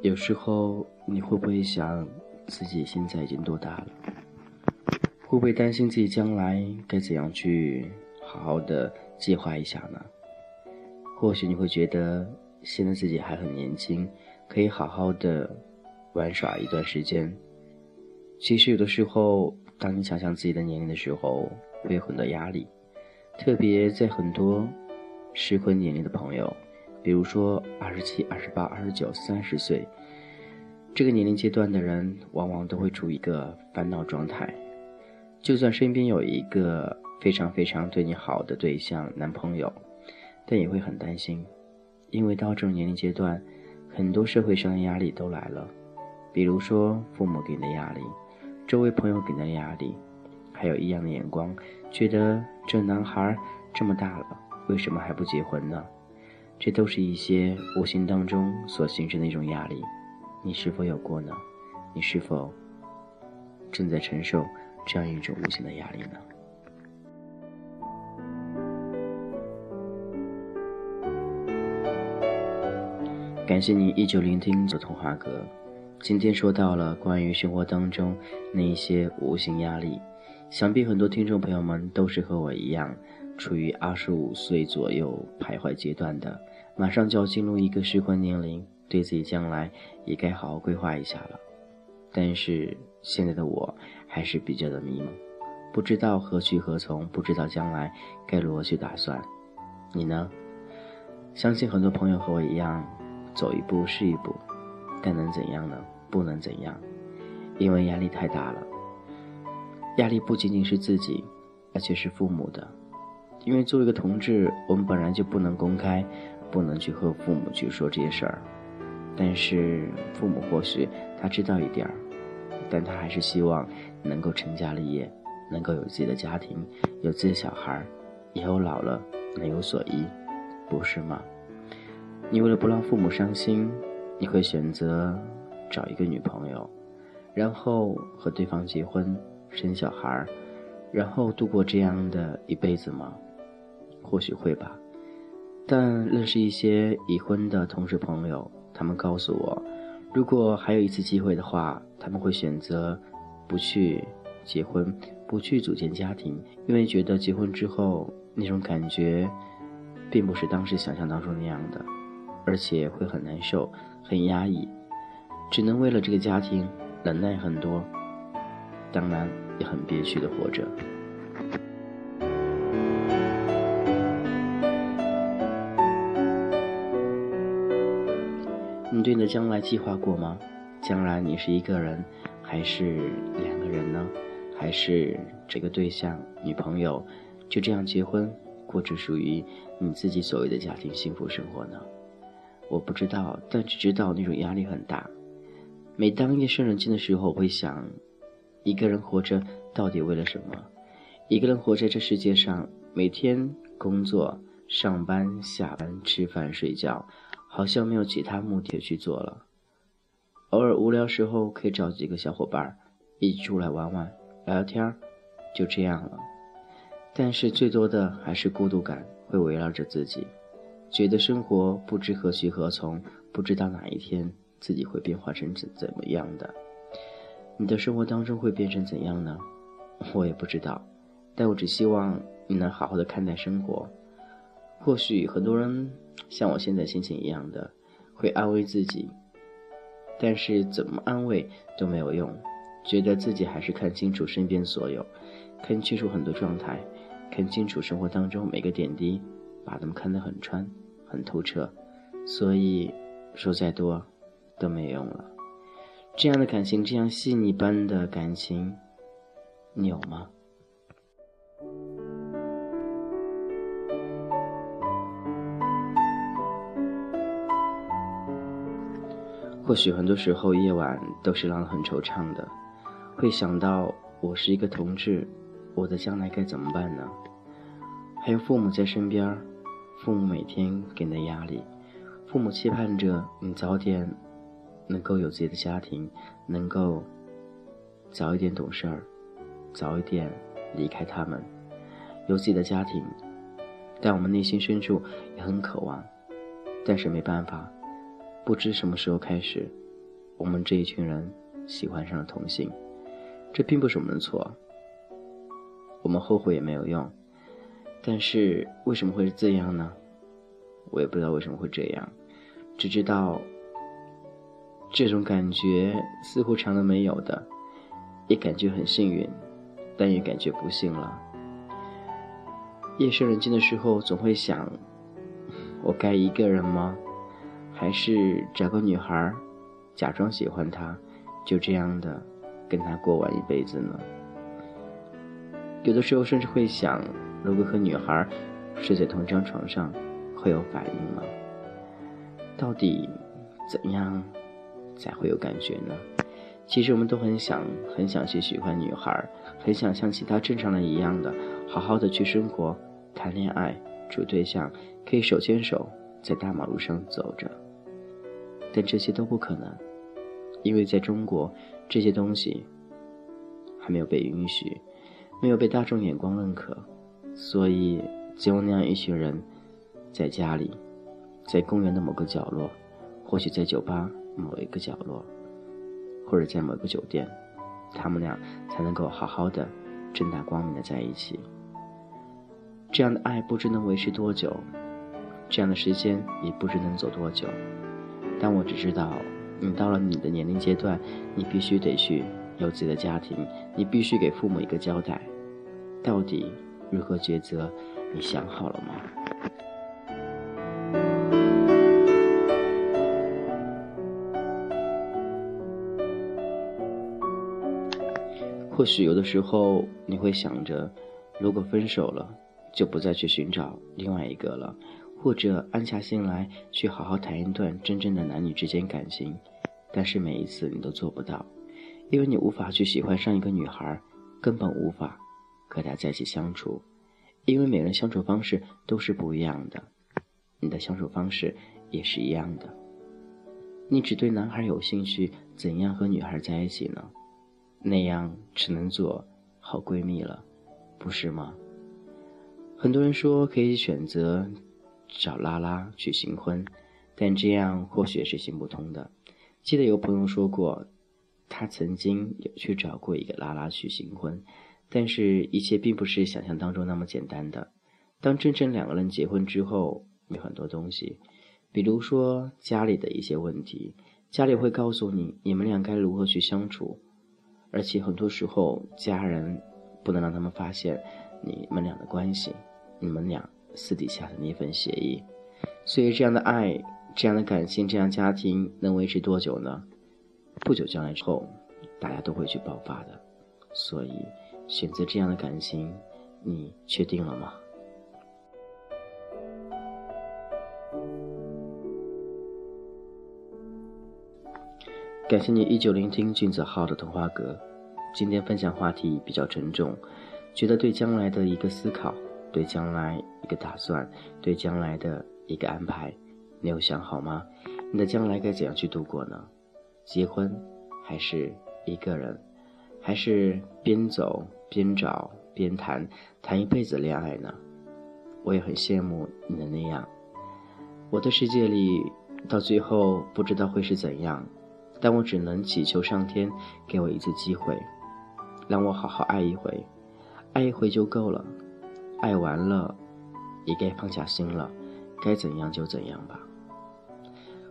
有时候你会不会想，自己现在已经多大了？会不会担心自己将来该怎样去好好的计划一下呢？或许你会觉得现在自己还很年轻，可以好好的玩耍一段时间。其实有的时候，当你想象自己的年龄的时候，会有很多压力，特别在很多适婚年龄的朋友。比如说，二十七、二十八、二十九、三十岁，这个年龄阶段的人，往往都会处于一个烦恼状态。就算身边有一个非常非常对你好的对象、男朋友，但也会很担心，因为到这种年龄阶段，很多社会上的压力都来了。比如说，父母给你的压力，周围朋友给你的压力，还有异样的眼光，觉得这男孩这么大了，为什么还不结婚呢？这都是一些无形当中所形成的一种压力，你是否有过呢？你是否正在承受这样一种无形的压力呢？感谢你依旧聆听左童话阁。今天说到了关于生活当中那一些无形压力，想必很多听众朋友们都是和我一样。处于二十五岁左右徘徊阶段的，马上就要进入一个适婚年龄，对自己将来也该好好规划一下了。但是现在的我还是比较的迷茫，不知道何去何从，不知道将来该如何去打算。你呢？相信很多朋友和我一样，走一步是一步，但能怎样呢？不能怎样，因为压力太大了。压力不仅仅是自己，而且是父母的。因为作为一个同志，我们本来就不能公开，不能去和父母去说这些事儿。但是父母或许他知道一点儿，但他还是希望能够成家立业，能够有自己的家庭，有自己的小孩儿，以后老了能有所依，不是吗？你为了不让父母伤心，你会选择找一个女朋友，然后和对方结婚生小孩，然后度过这样的一辈子吗？或许会吧，但认识一些已婚的同事朋友，他们告诉我，如果还有一次机会的话，他们会选择不去结婚，不去组建家庭，因为觉得结婚之后那种感觉，并不是当时想象当中那样的，而且会很难受、很压抑，只能为了这个家庭忍耐很多，当然也很憋屈的活着。你对你的将来计划过吗？将来你是一个人，还是两个人呢？还是这个对象女朋友就这样结婚，过着属于你自己所谓的家庭幸福生活呢？我不知道，但只知道那种压力很大。每当夜深人静的时候，我会想，一个人活着到底为了什么？一个人活在这世界上，每天工作、上班、下班、吃饭、睡觉。好像没有其他目的去做了。偶尔无聊时候，可以找几个小伙伴一起出来玩玩、聊聊天就这样了。但是最多的还是孤独感会围绕着自己，觉得生活不知何去何从，不知道哪一天自己会变化成怎怎么样的。你的生活当中会变成怎样呢？我也不知道，但我只希望你能好好的看待生活。或许很多人。像我现在心情一样的，会安慰自己，但是怎么安慰都没有用，觉得自己还是看清楚身边所有，看清楚很多状态，看清楚生活当中每个点滴，把他们看得很穿、很透彻，所以说再多都没用了。这样的感情，这样细腻般的感情，你有吗？或许很多时候夜晚都是让人很惆怅的，会想到我是一个同志，我的将来该怎么办呢？还有父母在身边，父母每天给你的压力，父母期盼着你早点能够有自己的家庭，能够早一点懂事儿，早一点离开他们，有自己的家庭。但我们内心深处也很渴望。但是没办法，不知什么时候开始，我们这一群人喜欢上了同性。这并不是我们的错，我们后悔也没有用。但是为什么会是这样呢？我也不知道为什么会这样，只知道这种感觉似乎常人没有的，也感觉很幸运，但也感觉不幸了。夜深人静的时候，总会想：我该一个人吗？还是找个女孩，假装喜欢她，就这样的跟她过完一辈子呢？有的时候甚至会想。如果和女孩睡在同张床上，会有反应吗？到底怎样才会有感觉呢？其实我们都很想，很想去喜欢女孩，很想像其他正常人一样的好好的去生活、谈恋爱、处对象，可以手牵手在大马路上走着。但这些都不可能，因为在中国，这些东西还没有被允许，没有被大众眼光认可。所以，只有那样一群人，在家里，在公园的某个角落，或许在酒吧某一个角落，或者在某个酒店，他们俩才能够好好的、正大光明的在一起。这样的爱不知能维持多久，这样的时间也不知能走多久。但我只知道，你到了你的年龄阶段，你必须得去有自己的家庭，你必须给父母一个交代。到底？如何抉择？你想好了吗？或许有的时候你会想着，如果分手了，就不再去寻找另外一个了，或者安下心来去好好谈一段真正的男女之间感情。但是每一次你都做不到，因为你无法去喜欢上一个女孩，根本无法。和她在一起相处，因为每人相处方式都是不一样的，你的相处方式也是一样的。你只对男孩有兴趣，怎样和女孩在一起呢？那样只能做好闺蜜了，不是吗？很多人说可以选择找拉拉去新婚，但这样或许是行不通的。记得有朋友说过，他曾经有去找过一个拉拉去新婚。但是，一切并不是想象当中那么简单的。当真正两个人结婚之后，有很多东西，比如说家里的一些问题，家里会告诉你你们俩该如何去相处，而且很多时候家人不能让他们发现你们俩的关系，你们俩私底下的那份协议。所以，这样的爱、这样的感情、这样家庭能维持多久呢？不久将来之后，大家都会去爆发的。所以。选择这样的感情，你确定了吗？感谢你依旧聆听俊子浩的童话阁。今天分享话题比较沉重，觉得对将来的一个思考，对将来一个打算，对将来的一个安排，你有想好吗？你的将来该怎样去度过呢？结婚，还是一个人，还是边走？边找边谈，谈一辈子恋爱呢？我也很羡慕你的那样。我的世界里，到最后不知道会是怎样，但我只能祈求上天给我一次机会，让我好好爱一回，爱一回就够了。爱完了，也该放下心了，该怎样就怎样吧。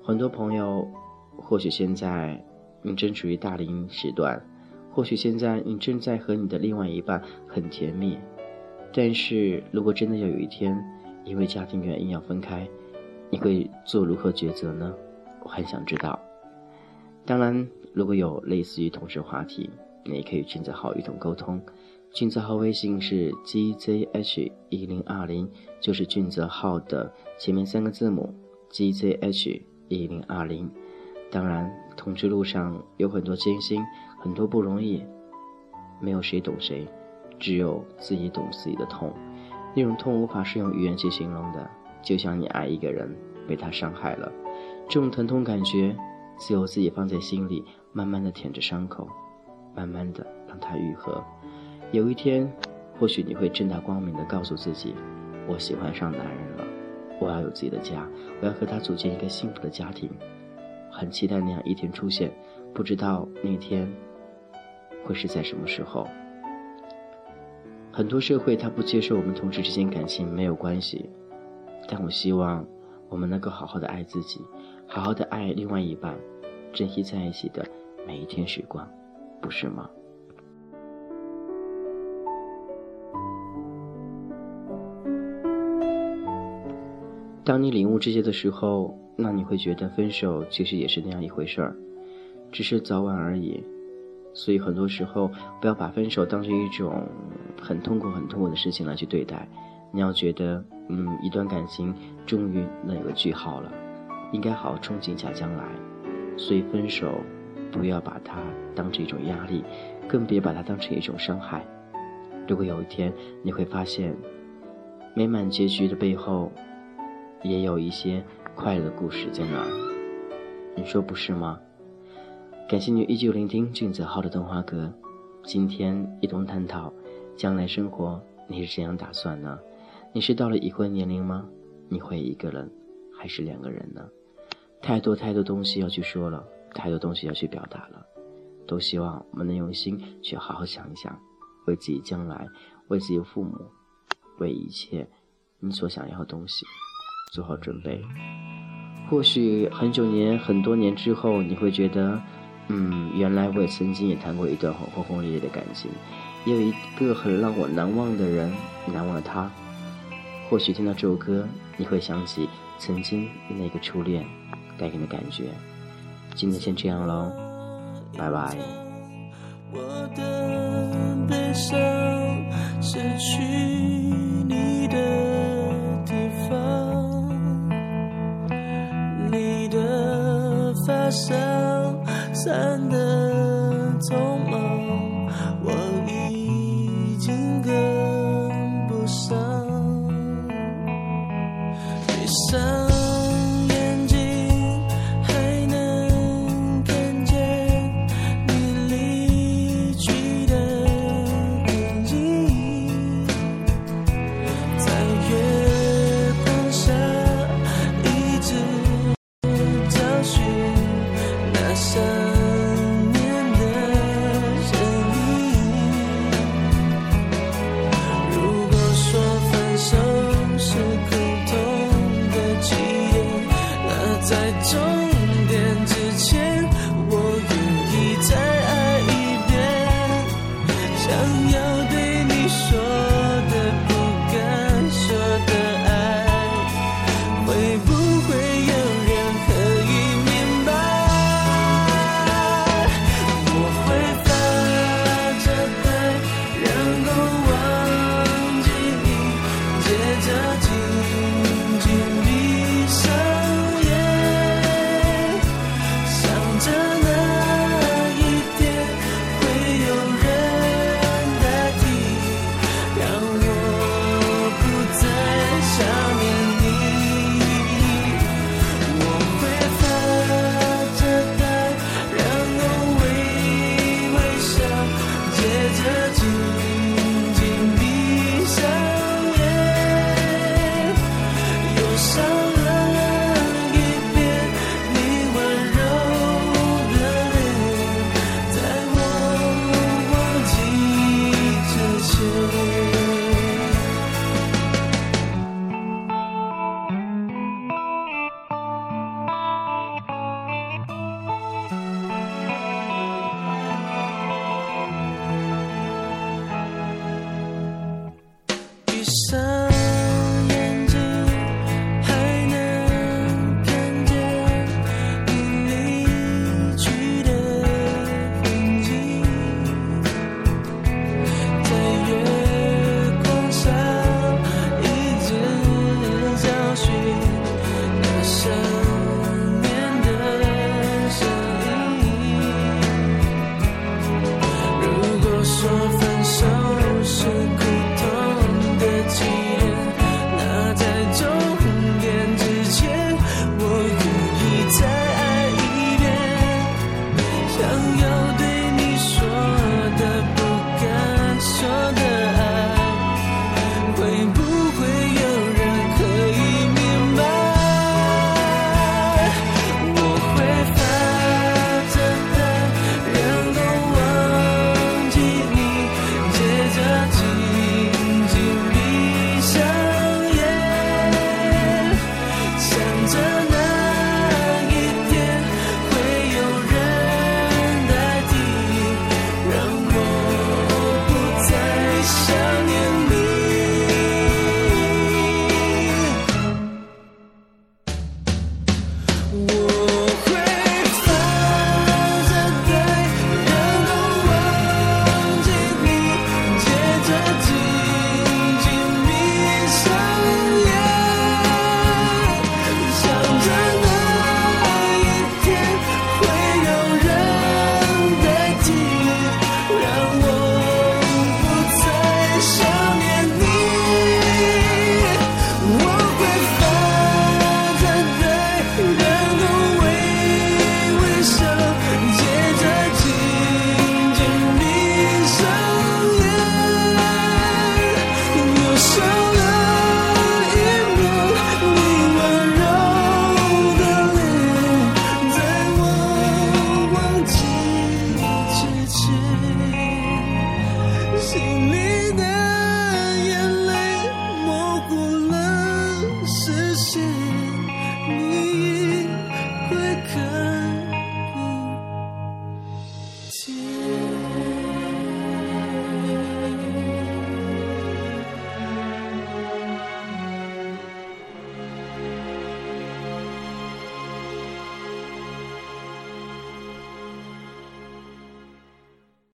很多朋友，或许现在你正处于大龄时段。或许现在你正在和你的另外一半很甜蜜，但是如果真的要有一天因为家庭原因要分开，你会做如何抉择呢？我很想知道。当然，如果有类似于同事话题，你可以俊泽号与同沟通。俊泽号微信是 gzh 一零二零，就是俊泽号的前面三个字母 gzh 一零二零。当然，同志路上有很多艰辛。很多不容易，没有谁懂谁，只有自己懂自己的痛。那种痛无法是用语言去形容的，就像你爱一个人，被他伤害了，这种疼痛感觉，只有自己放在心里，慢慢的舔着伤口，慢慢的让它愈合。有一天，或许你会正大光明的告诉自己，我喜欢上男人了，我要有自己的家，我要和他组建一个幸福的家庭，很期待那样一天出现，不知道那天会是在什么时候。很多社会他不接受我们同事之间感情没有关系，但我希望我们能够好好的爱自己，好好的爱另外一半，珍惜在一起的每一天时光，不是吗？当你领悟这些的时候，那你会觉得分手其实也是那样一回事儿，只是早晚而已。所以很多时候，不要把分手当成一种很痛苦、很痛苦的事情来去对待。你要觉得，嗯，一段感情终于能有个句号了，应该好好憧憬一下将来。所以分手，不要把它当成一种压力，更别把它当成一种伤害。如果有一天你会发现，美满结局的背后，也有一些快乐的故事在那儿，你说不是吗？感谢你依旧聆听俊泽浩的动画歌。今天一同探讨将来生活，你是怎样打算呢？你是到了已婚年龄吗？你会一个人还是两个人呢？太多太多东西要去说了，太多东西要去表达了。都希望我们能用心去好好想一想，为自己将来，为自己父母，为一切你所想要的东西做好准备。或许很久年、很多年之后，你会觉得。嗯，原来我也曾经也谈过一段很轰轰烈烈的感情，也有一个很让我难忘的人，难忘了他。或许听到这首歌，你会想起曾经的那个初恋带给你的感觉。今天先这样喽，拜拜。我的悲伤失去你的地方，你的发梢。散的匆